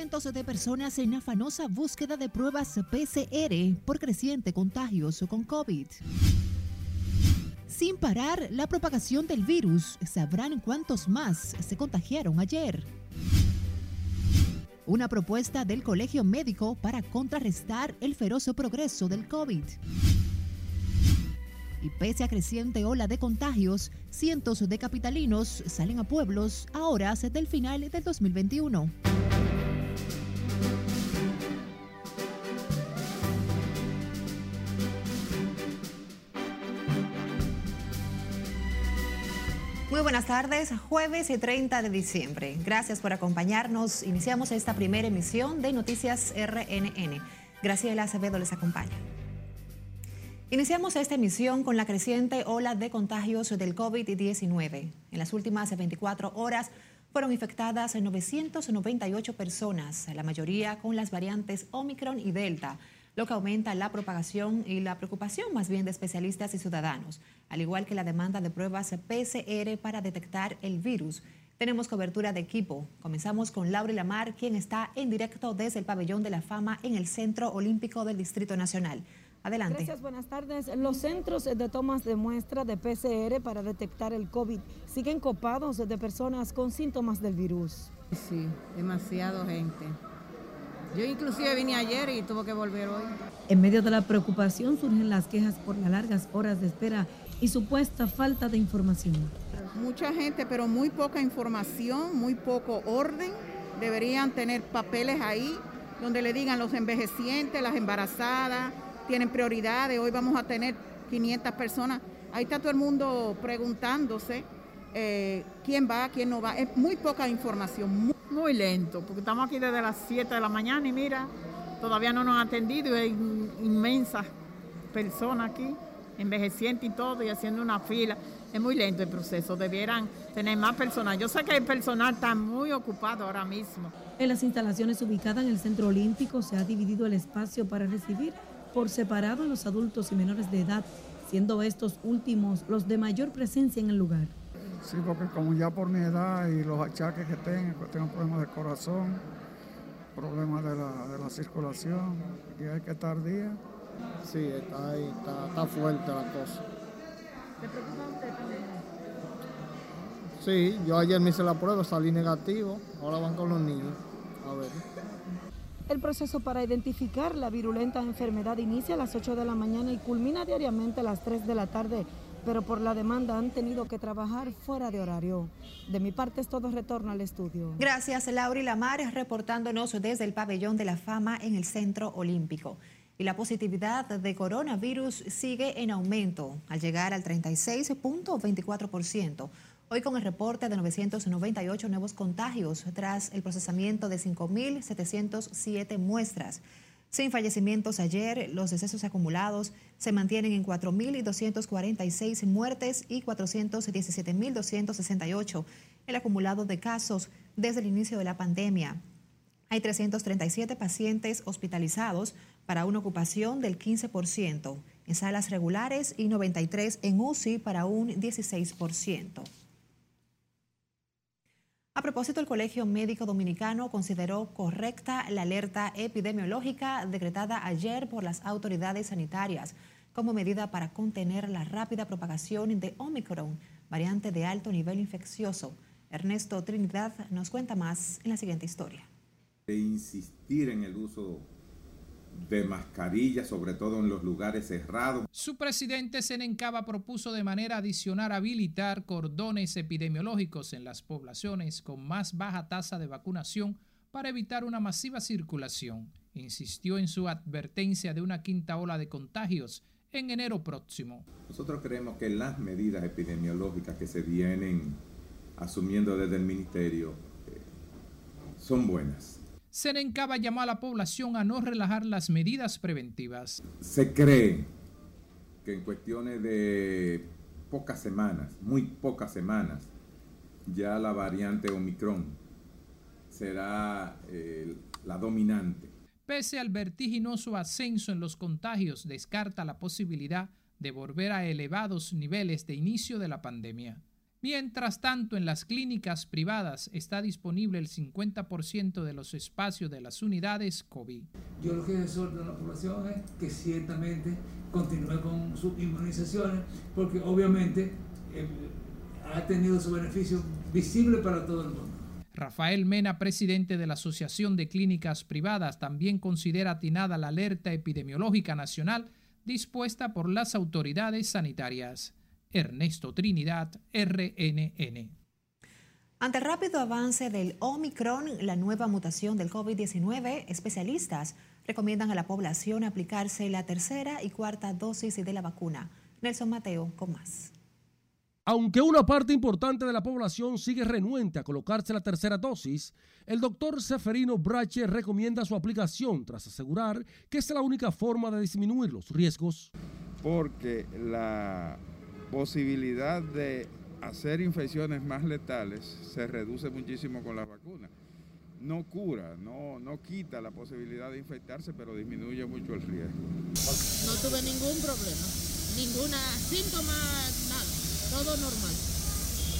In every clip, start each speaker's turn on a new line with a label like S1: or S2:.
S1: Cientos de personas en afanosa búsqueda de pruebas PCR por creciente contagioso con COVID. Sin parar la propagación del virus, sabrán cuántos más se contagiaron ayer. Una propuesta del Colegio Médico para contrarrestar el feroz progreso del COVID. Y pese a creciente ola de contagios, cientos de capitalinos salen a pueblos a horas del final del 2021. Buenas tardes, jueves y 30 de diciembre. Gracias por acompañarnos. Iniciamos esta primera emisión de Noticias RNN. Graciela Acevedo les acompaña. Iniciamos esta emisión con la creciente ola de contagios del COVID-19. En las últimas 24 horas fueron infectadas 998 personas, la mayoría con las variantes Omicron y Delta, lo que aumenta la propagación y la preocupación más bien de especialistas y ciudadanos, al igual que la demanda de pruebas PCR para detectar el virus. Tenemos cobertura de equipo. Comenzamos con Laura Lamar, quien está en directo desde el Pabellón de la Fama en el Centro Olímpico del Distrito Nacional. Adelante.
S2: Gracias, buenas tardes. Los centros de tomas de muestra de PCR para detectar el COVID siguen copados de personas con síntomas del virus.
S3: Sí, demasiado gente. Yo inclusive vine ayer y tuve que volver hoy.
S2: En medio de la preocupación surgen las quejas por las largas horas de espera y supuesta falta de información.
S3: Mucha gente, pero muy poca información, muy poco orden. Deberían tener papeles ahí donde le digan los envejecientes, las embarazadas, tienen prioridades. Hoy vamos a tener 500 personas. Ahí está todo el mundo preguntándose eh, quién va, quién no va. Es muy poca información.
S4: Muy... lento, porque estamos aquí desde las 7 de la mañana y mira, todavía no nos han atendido. Hay inmensas personas aquí, envejecientes y todo, y haciendo una fila. Es muy lento el proceso, debieran tener más personal. Yo sé que el personal está muy ocupado ahora mismo.
S2: En las instalaciones ubicadas en el Centro Olímpico se ha dividido el espacio para recibir por separado a los adultos y menores de edad, siendo estos últimos los de mayor presencia en el lugar.
S5: Sí, porque como ya por mi edad y los achaques que tengo, tengo problemas de corazón, problemas de la, circulación, y hay que estar día.
S6: Sí, está, ahí, está, fuerte la cosa.
S2: ¿Le preocupa a usted también?
S6: Sí, yo ayer me hice la prueba, salí negativo, ahora van con los niños. A ver.
S2: El proceso para identificar la virulenta enfermedad inicia a las 8 de la mañana y culmina diariamente a las 3 de la tarde, pero por la demanda han tenido que trabajar fuera de horario. De mi parte es todo retorno al estudio.
S1: Gracias, Laura y Lamar, reportándonos desde el pabellón de la fama en el Centro Olímpico. Y la positividad de coronavirus sigue en aumento, al llegar al 36.24%. Hoy con el reporte de 998 nuevos contagios tras el procesamiento de 5.707 muestras. Sin fallecimientos ayer, los decesos acumulados se mantienen en 4.246 muertes y 417.268 el acumulado de casos desde el inicio de la pandemia. Hay 337 pacientes hospitalizados para una ocupación del 15% en salas regulares y 93 en UCI para un 16%. A propósito, el Colegio Médico Dominicano consideró correcta la alerta epidemiológica decretada ayer por las autoridades sanitarias como medida para contener la rápida propagación de Omicron, variante de alto nivel infeccioso. Ernesto Trinidad nos cuenta más en la siguiente historia.
S7: De insistir en el uso de mascarillas, sobre todo en los lugares cerrados.
S8: Su presidente Senencaba propuso de manera adicional habilitar cordones epidemiológicos en las poblaciones con más baja tasa de vacunación para evitar una masiva circulación. Insistió en su advertencia de una quinta ola de contagios en enero próximo.
S7: Nosotros creemos que las medidas epidemiológicas que se vienen asumiendo desde el ministerio eh, son buenas
S8: Senencaba llamó a la población a no relajar las medidas preventivas.
S7: Se cree que en cuestiones de pocas semanas, muy pocas semanas, ya la variante Omicron será eh, la dominante.
S8: Pese al vertiginoso ascenso en los contagios, descarta la posibilidad de volver a elevados niveles de inicio de la pandemia. Mientras tanto, en las clínicas privadas está disponible el 50% de los espacios de las unidades COVID.
S9: Yo lo que exhorto a la población es que ciertamente continúe con sus inmunizaciones, porque obviamente eh, ha tenido su beneficio visible para todo el mundo.
S8: Rafael Mena, presidente de la Asociación de Clínicas Privadas, también considera atinada la alerta epidemiológica nacional dispuesta por las autoridades sanitarias. Ernesto Trinidad, RNN.
S1: Ante el rápido avance del Omicron, la nueva mutación del COVID-19, especialistas recomiendan a la población aplicarse la tercera y cuarta dosis de la vacuna. Nelson Mateo con más.
S10: Aunque una parte importante de la población sigue renuente a colocarse la tercera dosis, el doctor Seferino Brache recomienda su aplicación tras asegurar que es la única forma de disminuir los riesgos.
S11: Porque la posibilidad de hacer infecciones más letales se reduce muchísimo con la vacuna. No cura, no, no quita la posibilidad de infectarse, pero disminuye mucho el riesgo.
S12: No tuve ningún problema, ninguna síntoma, nada, todo normal.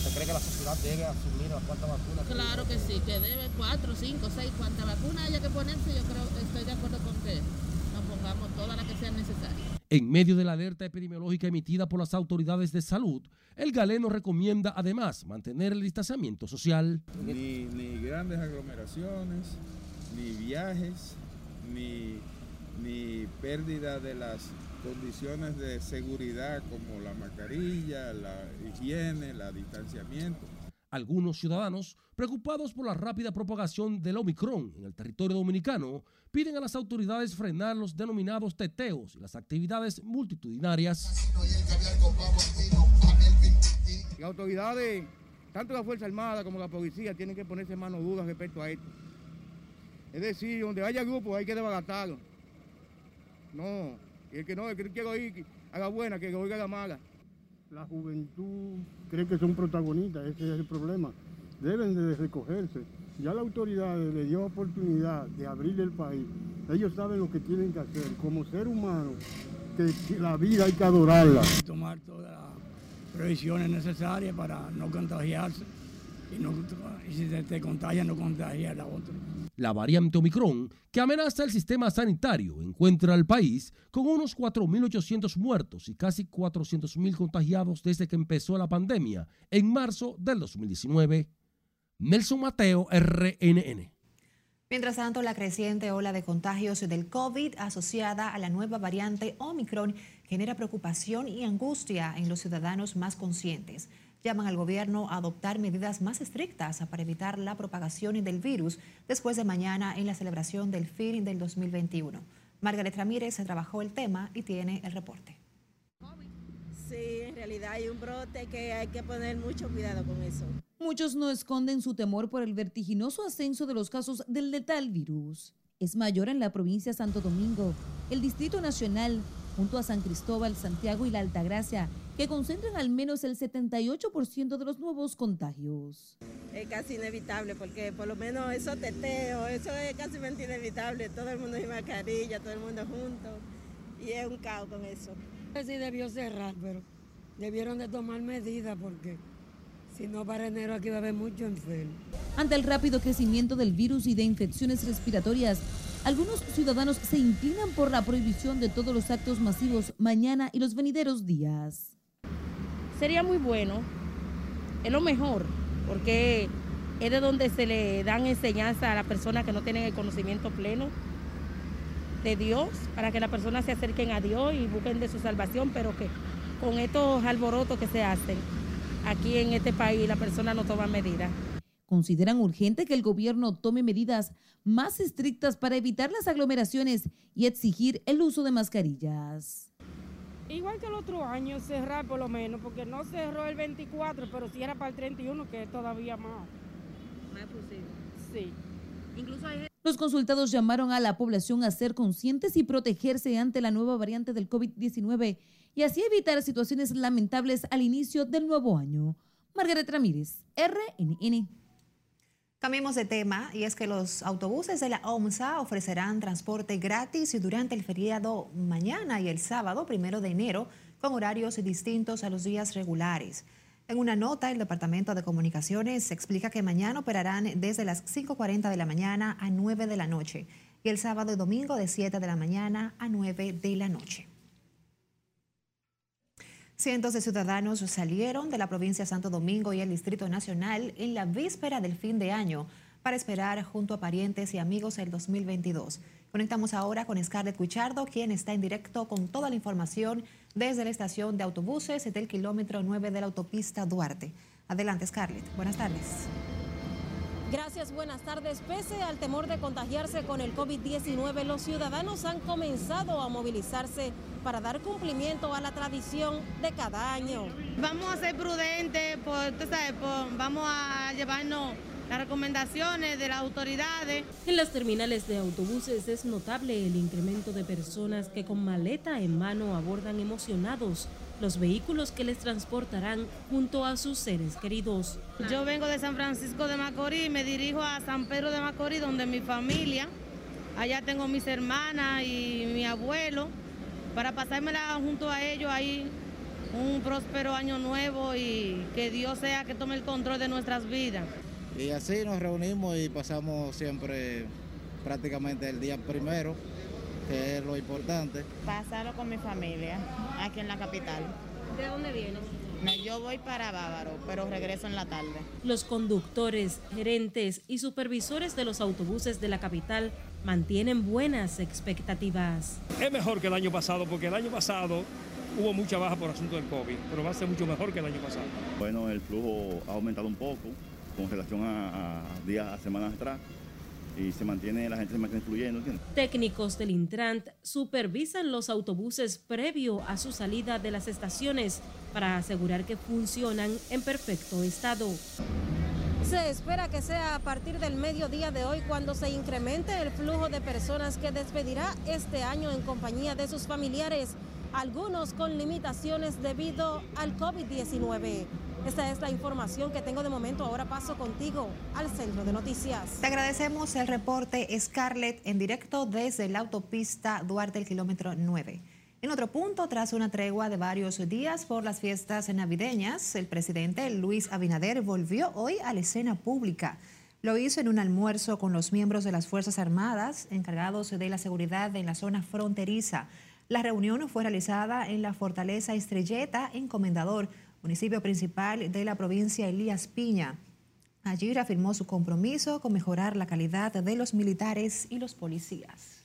S13: ¿Usted cree que la sociedad debe asumir las cuantas vacunas?
S12: Claro que sí, que debe cuatro, cinco, seis, cuantas vacunas haya que ponerse, yo creo, estoy de acuerdo con que nos pongamos todas las que sean necesarias.
S10: En medio de la alerta epidemiológica emitida por las autoridades de salud, el galeno recomienda además mantener el distanciamiento social.
S11: Ni, ni grandes aglomeraciones, ni viajes, ni, ni pérdida de las condiciones de seguridad como la mascarilla, la higiene, el distanciamiento.
S10: Algunos ciudadanos, preocupados por la rápida propagación del Omicron en el territorio dominicano, piden a las autoridades frenar los denominados teteos y las actividades multitudinarias.
S14: Las autoridades, tanto la Fuerza Armada como la policía, tienen que ponerse manos duras respecto a esto. Es decir, donde haya grupos hay que desbaratarlo. No, el que no, el que no quiere oír, haga buena, que oiga la mala.
S15: La juventud cree que son protagonistas, ese es el problema. Deben de recogerse. Ya la autoridad le dio oportunidad de abrir el país. Ellos saben lo que tienen que hacer. Como ser humano, que la vida hay que adorarla.
S16: Tomar todas las previsiones necesarias para no contagiarse. Y, no, y si te contagia, no contagiar a la otra.
S10: La variante Omicron, que amenaza el sistema sanitario, encuentra al país con unos 4.800 muertos y casi 400.000 contagiados desde que empezó la pandemia en marzo del 2019. Nelson Mateo, RNN.
S1: Mientras tanto, la creciente ola de contagios del COVID asociada a la nueva variante Omicron genera preocupación y angustia en los ciudadanos más conscientes llaman al gobierno a adoptar medidas más estrictas para evitar la propagación del virus después de mañana en la celebración del fin del 2021. Margaret Ramírez trabajó el tema y tiene el reporte.
S17: Sí, en realidad hay un brote que hay que poner mucho cuidado con eso.
S18: Muchos no esconden su temor por el vertiginoso ascenso de los casos del letal virus. Es mayor en la provincia de Santo Domingo, el Distrito Nacional, junto a San Cristóbal, Santiago y la Altagracia, que concentran al menos el 78% de los nuevos contagios.
S17: Es casi inevitable porque por lo menos esos teteos, eso es casi inevitable, todo el mundo sin mascarilla, todo el mundo junto y es un caos con eso.
S19: Sí debió cerrar, pero debieron de tomar medidas porque si no para enero aquí va a haber mucho enfermo.
S18: Ante el rápido crecimiento del virus y de infecciones respiratorias, algunos ciudadanos se inclinan por la prohibición de todos los actos masivos mañana y los venideros días
S20: sería muy bueno, es lo mejor, porque es de donde se le dan enseñanza a las personas que no tienen el conocimiento pleno de Dios, para que las personas se acerquen a Dios y busquen de su salvación, pero que con estos alborotos que se hacen aquí en este país, la persona no toma medidas.
S18: Consideran urgente que el gobierno tome medidas más estrictas para evitar las aglomeraciones y exigir el uso de mascarillas.
S19: Igual que el otro año, cerrar por lo menos, porque no cerró el 24, pero cierra para el 31, que es todavía más.
S20: Más posible.
S19: Sí.
S20: Incluso hay...
S18: Los consultados llamaron a la población a ser conscientes y protegerse ante la nueva variante del COVID-19 y así evitar situaciones lamentables al inicio del nuevo año. Margaret Ramírez, RNN.
S1: Cambiemos de tema y es que los autobuses de la OMSA ofrecerán transporte gratis durante el feriado mañana y el sábado, primero de enero, con horarios distintos a los días regulares. En una nota, el Departamento de Comunicaciones explica que mañana operarán desde las 5.40 de la mañana a 9 de la noche y el sábado y domingo de 7 de la mañana a 9 de la noche. Cientos de ciudadanos salieron de la provincia de Santo Domingo y el Distrito Nacional en la víspera del fin de año para esperar junto a parientes y amigos el 2022. Conectamos ahora con Scarlett Cuchardo, quien está en directo con toda la información desde la estación de autobuses del kilómetro 9 de la autopista Duarte. Adelante, Scarlett. Buenas tardes.
S21: Gracias, buenas tardes. Pese al temor de contagiarse con el COVID-19, los ciudadanos han comenzado a movilizarse para dar cumplimiento a la tradición de cada año.
S22: Vamos a ser prudentes, por, vamos a llevarnos las recomendaciones de las autoridades.
S21: En las terminales de autobuses es notable el incremento de personas que con maleta en mano abordan emocionados los vehículos que les transportarán junto a sus seres queridos.
S22: Yo vengo de San Francisco de Macorís y me dirijo a San Pedro de Macorís, donde mi familia, allá tengo mis hermanas y mi abuelo, para pasármela junto a ellos ahí un próspero año nuevo y que Dios sea que tome el control de nuestras vidas.
S23: Y así nos reunimos y pasamos siempre prácticamente el día primero, que es lo importante.
S24: Pasarlo con mi familia, aquí en la capital.
S21: ¿De dónde vienes?
S24: No, yo voy para Bávaro, pero regreso en la tarde.
S21: Los conductores, gerentes y supervisores de los autobuses de la capital mantienen buenas expectativas.
S25: Es mejor que el año pasado, porque el año pasado hubo mucha baja por asunto del COVID, pero va a ser mucho mejor que el año pasado.
S26: Bueno, el flujo ha aumentado un poco con relación a, días, a semanas atrás y se mantiene, la gente se mantiene fluyendo.
S21: Técnicos del Intrant supervisan los autobuses previo a su salida de las estaciones para asegurar que funcionan en perfecto estado. Se espera que sea a partir del mediodía de hoy cuando se incremente el flujo de personas que despedirá este año en compañía de sus familiares, algunos con limitaciones debido al COVID-19. Esta es la información que tengo de momento. Ahora paso contigo al centro de noticias.
S1: Te agradecemos el reporte Scarlett en directo desde la autopista Duarte, el kilómetro 9. En otro punto, tras una tregua de varios días por las fiestas navideñas, el presidente Luis Abinader volvió hoy a la escena pública. Lo hizo en un almuerzo con los miembros de las Fuerzas Armadas encargados de la seguridad en la zona fronteriza. La reunión fue realizada en la Fortaleza Estrelleta en Comendador, municipio principal de la provincia Elías Piña. Allí reafirmó su compromiso con mejorar la calidad de los militares y los policías.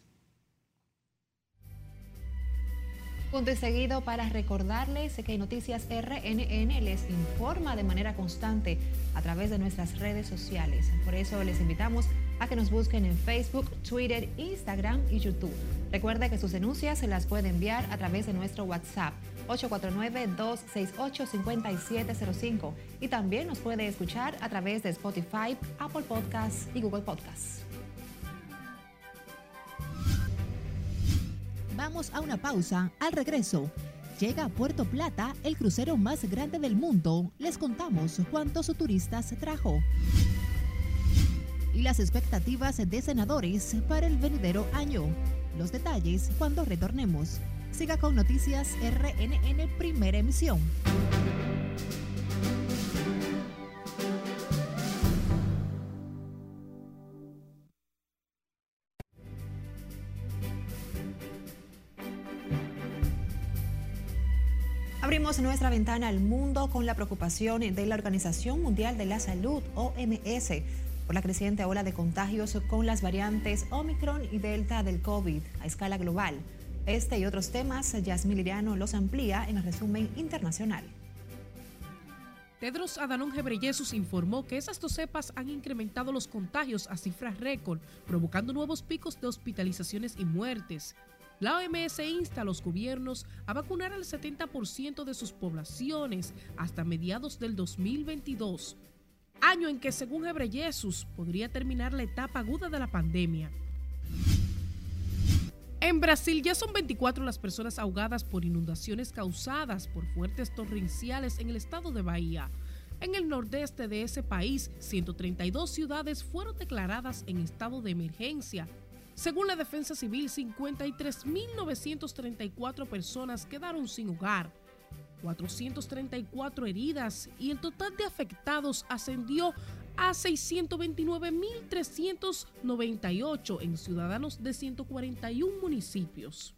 S1: Punto y seguido para recordarles que Noticias RNN les informa de manera constante a través de nuestras redes sociales. Por eso les invitamos que nos busquen en Facebook, Twitter, Instagram y YouTube. Recuerde que sus denuncias se las puede enviar a través de nuestro WhatsApp 849-268-5705 y también nos puede escuchar a través de Spotify, Apple Podcasts y Google Podcasts.
S18: Vamos a una pausa. Al regreso, llega a Puerto Plata el crucero más grande del mundo. Les contamos cuántos turistas trajo. Y las expectativas de senadores para el venidero año. Los detalles cuando retornemos. Siga con Noticias RNN Primera Emisión.
S1: Abrimos nuestra ventana al mundo con la preocupación de la Organización Mundial de la Salud, OMS, por la creciente ola de contagios con las variantes Omicron y Delta del COVID a escala global. Este y otros temas, Yasmín Liriano los amplía en el resumen internacional.
S27: Tedros Adhanom Ghebreyesus informó que esas dos cepas han incrementado los contagios a cifras récord, provocando nuevos picos de hospitalizaciones y muertes. La OMS insta a los gobiernos a vacunar al 70% de sus poblaciones hasta mediados del 2022, año en que según Ghebreyesus podría terminar la etapa aguda de la pandemia. En Brasil ya son 24 las personas ahogadas por inundaciones causadas por fuertes torrenciales en el estado de Bahía. En el nordeste de ese país, 132 ciudades fueron declaradas en estado de emergencia. Según la Defensa Civil, 53.934 personas quedaron sin hogar. 434 heridas y el total de afectados ascendió a 629.398 en ciudadanos de 141 municipios.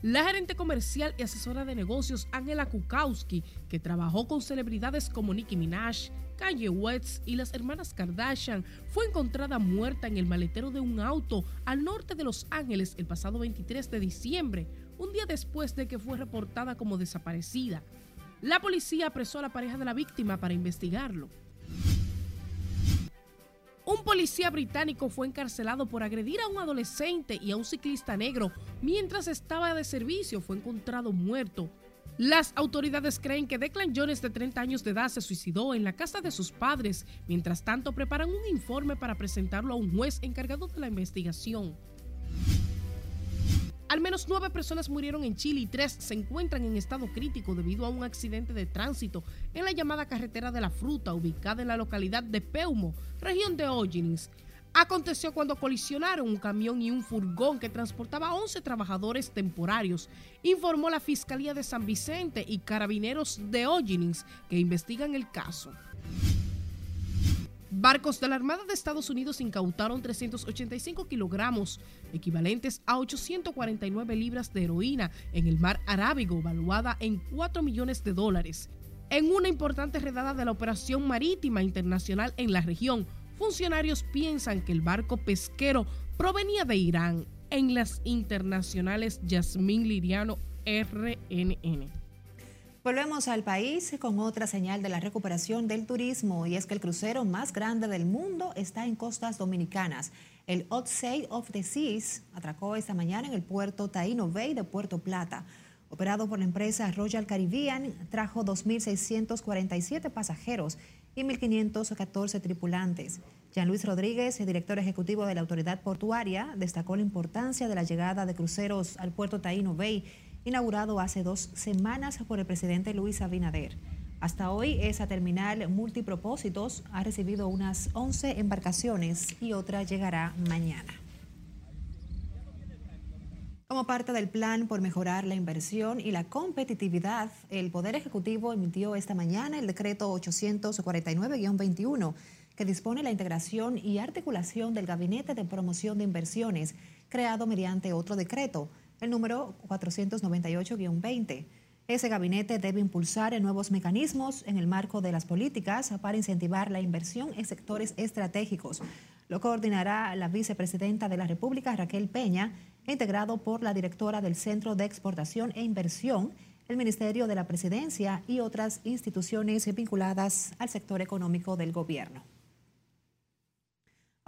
S27: La gerente comercial y asesora de negocios Angela Kukowski, que trabajó con celebridades como Nicki Minaj, Kanye West y las hermanas Kardashian, fue encontrada muerta en el maletero de un auto al norte de Los Ángeles el pasado 23 de diciembre, un día después de que fue reportada como desaparecida. La policía apresó a la pareja de la víctima para investigarlo. Un policía británico fue encarcelado por agredir a un adolescente y a un ciclista negro mientras estaba de servicio. Fue encontrado muerto. Las autoridades creen que Declan Jones, de 30 años de edad, se suicidó en la casa de sus padres. Mientras tanto, preparan un informe para presentarlo a un juez encargado de la investigación. Al menos nueve personas murieron en Chile y tres se encuentran en estado crítico debido a un accidente de tránsito en la llamada carretera de la fruta ubicada en la localidad de Peumo, región de O'Higgins. Aconteció cuando colisionaron un camión y un furgón que transportaba a 11 trabajadores temporarios, informó la Fiscalía de San Vicente y carabineros de O'Higgins que investigan el caso. Barcos de la Armada de Estados Unidos incautaron 385 kilogramos, equivalentes a 849 libras de heroína en el mar Arábigo, valuada en 4 millones de dólares. En una importante redada de la Operación Marítima Internacional en la región, funcionarios piensan que el barco pesquero provenía de Irán. En las internacionales, Yasmín Liriano, RNN.
S1: Volvemos al país con otra señal de la recuperación del turismo y es que el crucero más grande del mundo está en costas dominicanas. El Odyssey of the Seas atracó esta mañana en el puerto Taino Bay de Puerto Plata. Operado por la empresa Royal Caribbean, trajo 2.647 pasajeros y 1.514 tripulantes. Jean Luis Rodríguez, el director ejecutivo de la autoridad portuaria, destacó la importancia de la llegada de cruceros al puerto Taino Bay inaugurado hace dos semanas por el presidente Luis Abinader. Hasta hoy, esa terminal multipropósitos ha recibido unas 11 embarcaciones y otra llegará mañana. Como parte del plan por mejorar la inversión y la competitividad, el Poder Ejecutivo emitió esta mañana el decreto 849-21 que dispone la integración y articulación del Gabinete de Promoción de Inversiones, creado mediante otro decreto el número 498-20. Ese gabinete debe impulsar nuevos mecanismos en el marco de las políticas para incentivar la inversión en sectores estratégicos. Lo coordinará la vicepresidenta de la República, Raquel Peña, integrado por la directora del Centro de Exportación e Inversión, el Ministerio de la Presidencia y otras instituciones vinculadas al sector económico del gobierno.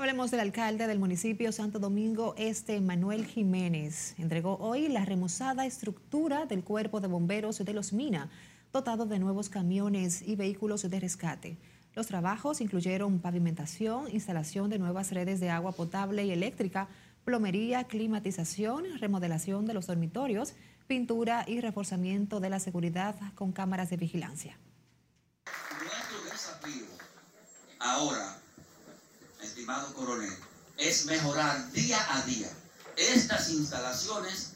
S1: Hablemos del alcalde del municipio Santo Domingo Este, Manuel Jiménez. Entregó hoy la remozada estructura del cuerpo de bomberos de Los Mina, dotado de nuevos camiones y vehículos de rescate. Los trabajos incluyeron pavimentación, instalación de nuevas redes de agua potable y eléctrica, plomería, climatización, remodelación de los dormitorios, pintura y reforzamiento de la seguridad con cámaras de vigilancia.
S28: Desafío ahora estimado coronel, es mejorar día a día estas instalaciones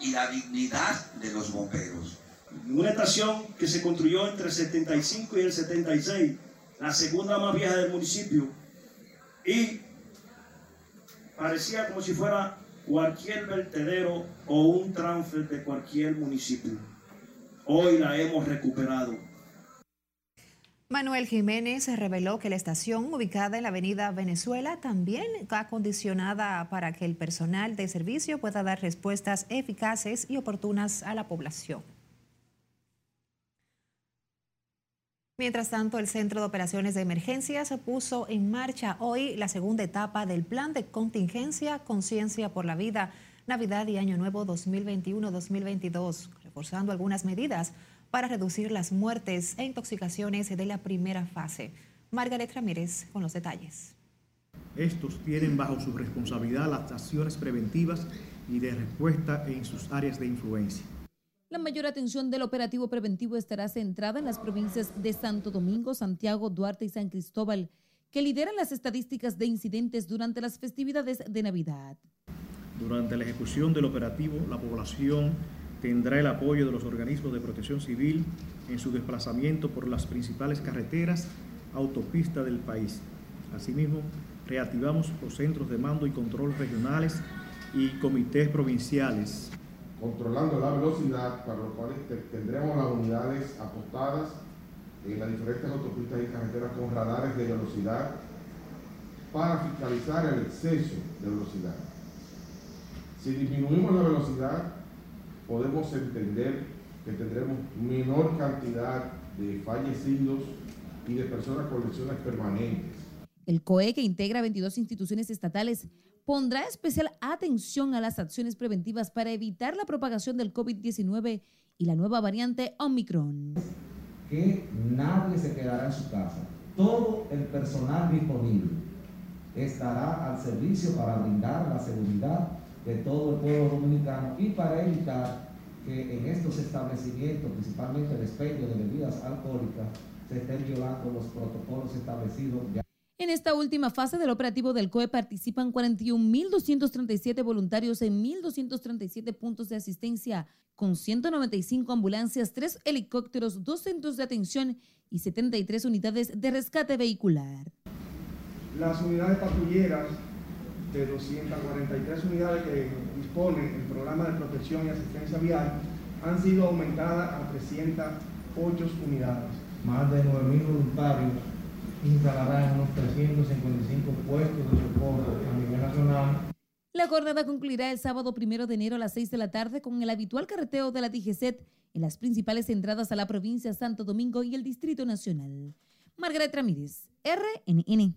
S28: y la dignidad de los bomberos.
S29: Una estación que se construyó entre el 75 y el 76, la segunda más vieja del municipio, y parecía como si fuera cualquier vertedero o un transfer de cualquier municipio. Hoy la hemos recuperado
S1: Manuel Jiménez reveló que la estación ubicada en la avenida Venezuela también está acondicionada para que el personal de servicio pueda dar respuestas eficaces y oportunas a la población. Mientras tanto, el Centro de Operaciones de Emergencias puso en marcha hoy la segunda etapa del Plan de Contingencia Conciencia por la Vida Navidad y Año Nuevo 2021-2022, reforzando algunas medidas para reducir las muertes e intoxicaciones de la primera fase. Margaret Ramírez con los detalles.
S30: Estos tienen bajo su responsabilidad las acciones preventivas y de respuesta en sus áreas de influencia.
S18: La mayor atención del operativo preventivo estará centrada en las provincias de Santo Domingo, Santiago, Duarte y San Cristóbal, que lideran las estadísticas de incidentes durante las festividades de Navidad.
S30: Durante la ejecución del operativo, la población tendrá el apoyo de los organismos de protección civil en su desplazamiento por las principales carreteras, autopistas del país. Asimismo, reactivamos los centros de mando y control regionales y comités provinciales.
S31: Controlando la velocidad, para lo cual tendremos las unidades apostadas en las diferentes autopistas y carreteras con radares de velocidad para fiscalizar el exceso de velocidad. Si disminuimos la velocidad, podemos entender que tendremos menor cantidad de fallecidos y de personas con lesiones permanentes.
S18: El COE, que integra 22 instituciones estatales, pondrá especial atención a las acciones preventivas para evitar la propagación del COVID-19 y la nueva variante Omicron.
S32: Que nadie se quedará en su casa. Todo el personal disponible estará al servicio para brindar la seguridad de todo el pueblo dominicano y para evitar que en estos establecimientos, principalmente el expendio de bebidas alcohólicas, se estén violando los protocolos establecidos. Ya.
S18: En esta última fase del operativo del COE participan 41.237 voluntarios en 1.237 puntos de asistencia, con 195 ambulancias, 3 helicópteros, 2 centros de atención y 73 unidades de rescate vehicular.
S33: Las unidades patrulleras de 243 unidades que dispone el programa de protección y asistencia vial han sido aumentadas a 308 unidades.
S32: Más de 9.000 voluntarios instalarán unos 355 puestos de socorro a nivel nacional.
S18: La jornada concluirá el sábado primero de enero a las 6 de la tarde con el habitual carreteo de la DGCET en las principales entradas a la provincia Santo Domingo y el Distrito Nacional. Margaret Ramírez, RNN.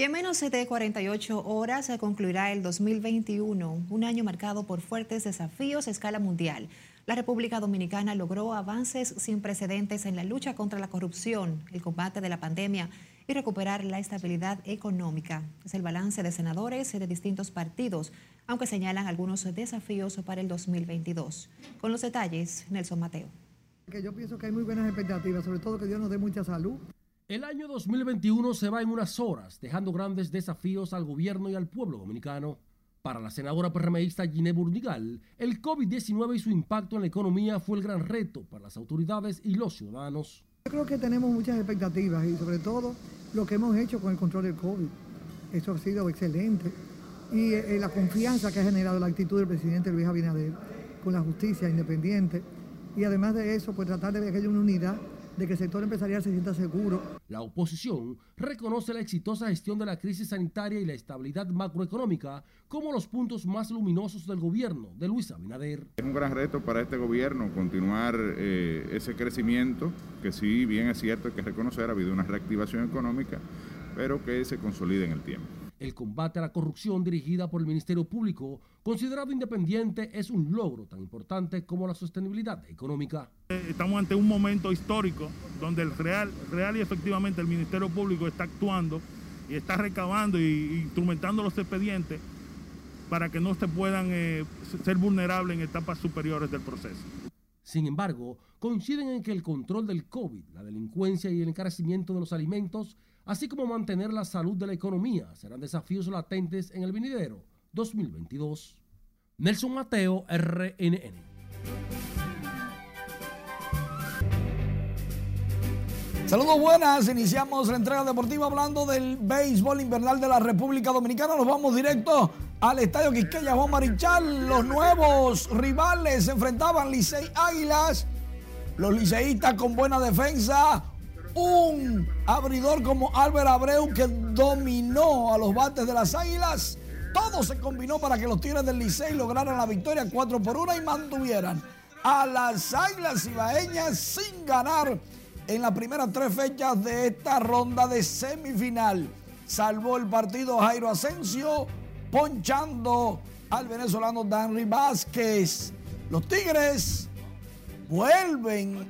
S1: Y en menos de 48 horas se concluirá el 2021, un año marcado por fuertes desafíos a escala mundial. La República Dominicana logró avances sin precedentes en la lucha contra la corrupción, el combate de la pandemia y recuperar la estabilidad económica. Es el balance de senadores de distintos partidos, aunque señalan algunos desafíos para el 2022. Con los detalles, Nelson Mateo.
S34: Que yo pienso que hay muy buenas expectativas, sobre todo que Dios nos dé mucha salud.
S10: El año 2021 se va en unas horas, dejando grandes desafíos al gobierno y al pueblo dominicano. Para la senadora PRMista Giné Burdigal, el COVID-19 y su impacto en la economía fue el gran reto para las autoridades y los ciudadanos.
S34: Yo creo que tenemos muchas expectativas y sobre todo lo que hemos hecho con el control del COVID. Eso ha sido excelente. Y eh, la confianza que ha generado la actitud del presidente Luis Abinader con la justicia independiente. Y además de eso, pues tratar de que haya una unidad de que el sector empresarial se sienta seguro.
S10: La oposición reconoce la exitosa gestión de la crisis sanitaria y la estabilidad macroeconómica como los puntos más luminosos del gobierno de Luis Abinader.
S11: Es un gran reto para este gobierno continuar eh, ese crecimiento, que sí, bien es cierto, hay que reconocer, ha habido una reactivación económica, pero que se consolide en el tiempo.
S10: El combate a la corrupción dirigida por el Ministerio Público, considerado independiente, es un logro tan importante como la sostenibilidad económica.
S33: Estamos ante un momento histórico donde el real, real y efectivamente el Ministerio Público está actuando y está recabando y instrumentando los expedientes para que no se puedan eh, ser vulnerables en etapas superiores del proceso.
S10: Sin embargo, coinciden en que el control del COVID, la delincuencia y el encarecimiento de los alimentos así como mantener la salud de la economía, serán desafíos latentes en el venidero 2022. Nelson Mateo, RNN.
S35: Saludos buenas, iniciamos la entrega deportiva hablando del béisbol invernal de la República Dominicana. Nos vamos directo al Estadio Quisqueya Juan Marichal. Los nuevos rivales se enfrentaban Licey Águilas. Los liceístas con buena defensa, un abridor como Albert Abreu que dominó a los bates de las Águilas. Todo se combinó para que los Tigres del Licey lograran la victoria 4 por 1 y mantuvieran a las Águilas Ibaeñas sin ganar en las primeras tres fechas de esta ronda de semifinal. Salvó el partido Jairo Asensio, ponchando al venezolano Danry Vázquez. Los Tigres vuelven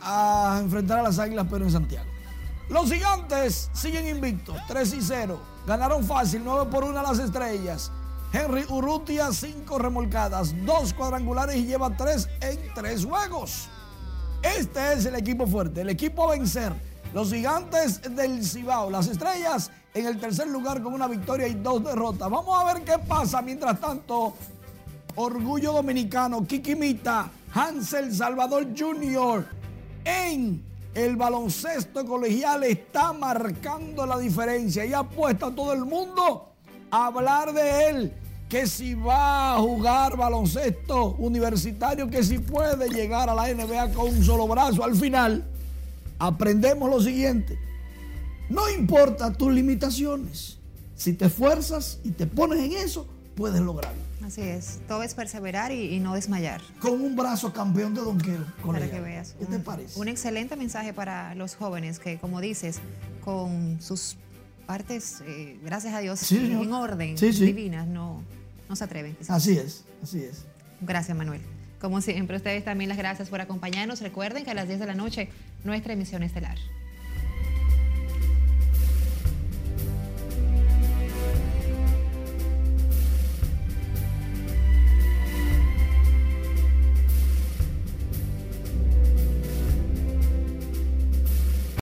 S35: a, enfrentar a las Águilas, pero en Santiago. Los gigantes siguen invictos, 3 y 0. Ganaron fácil, 9 por 1 a las estrellas. Henry Urrutia, 5 remolcadas, 2 cuadrangulares y lleva 3 en 3 juegos. Este es el equipo fuerte, el equipo a vencer. Los gigantes del Cibao, las estrellas en el tercer lugar con una victoria y dos derrotas. Vamos a ver qué pasa mientras tanto Orgullo Dominicano, Kikimita, Hansel Salvador Jr. en el baloncesto colegial está marcando la diferencia y ha puesto a todo el mundo a hablar de él. Que si va a jugar baloncesto universitario, que si puede llegar a la NBA con un solo brazo. Al final, aprendemos lo siguiente. No importa tus limitaciones. Si te esfuerzas y te pones en eso, puedes lograrlo.
S1: Así es, todo es perseverar y, y no desmayar.
S35: Con un brazo campeón de donquero.
S1: Para que veas.
S35: ¿Qué te
S1: Un-
S35: parece?
S1: Un excelente mensaje para los jóvenes que, como dices, con sus partes, eh, gracias a Dios,
S35: Sí, señor.
S1: en orden,
S35: Sí, sí.
S1: divinas, no, no se atreven. quizás.
S35: Así es, así es.
S1: Gracias, Manuel. Como siempre, ustedes también las gracias por acompañarnos. Recuerden que a las 10 de la noche, nuestra emisión estelar.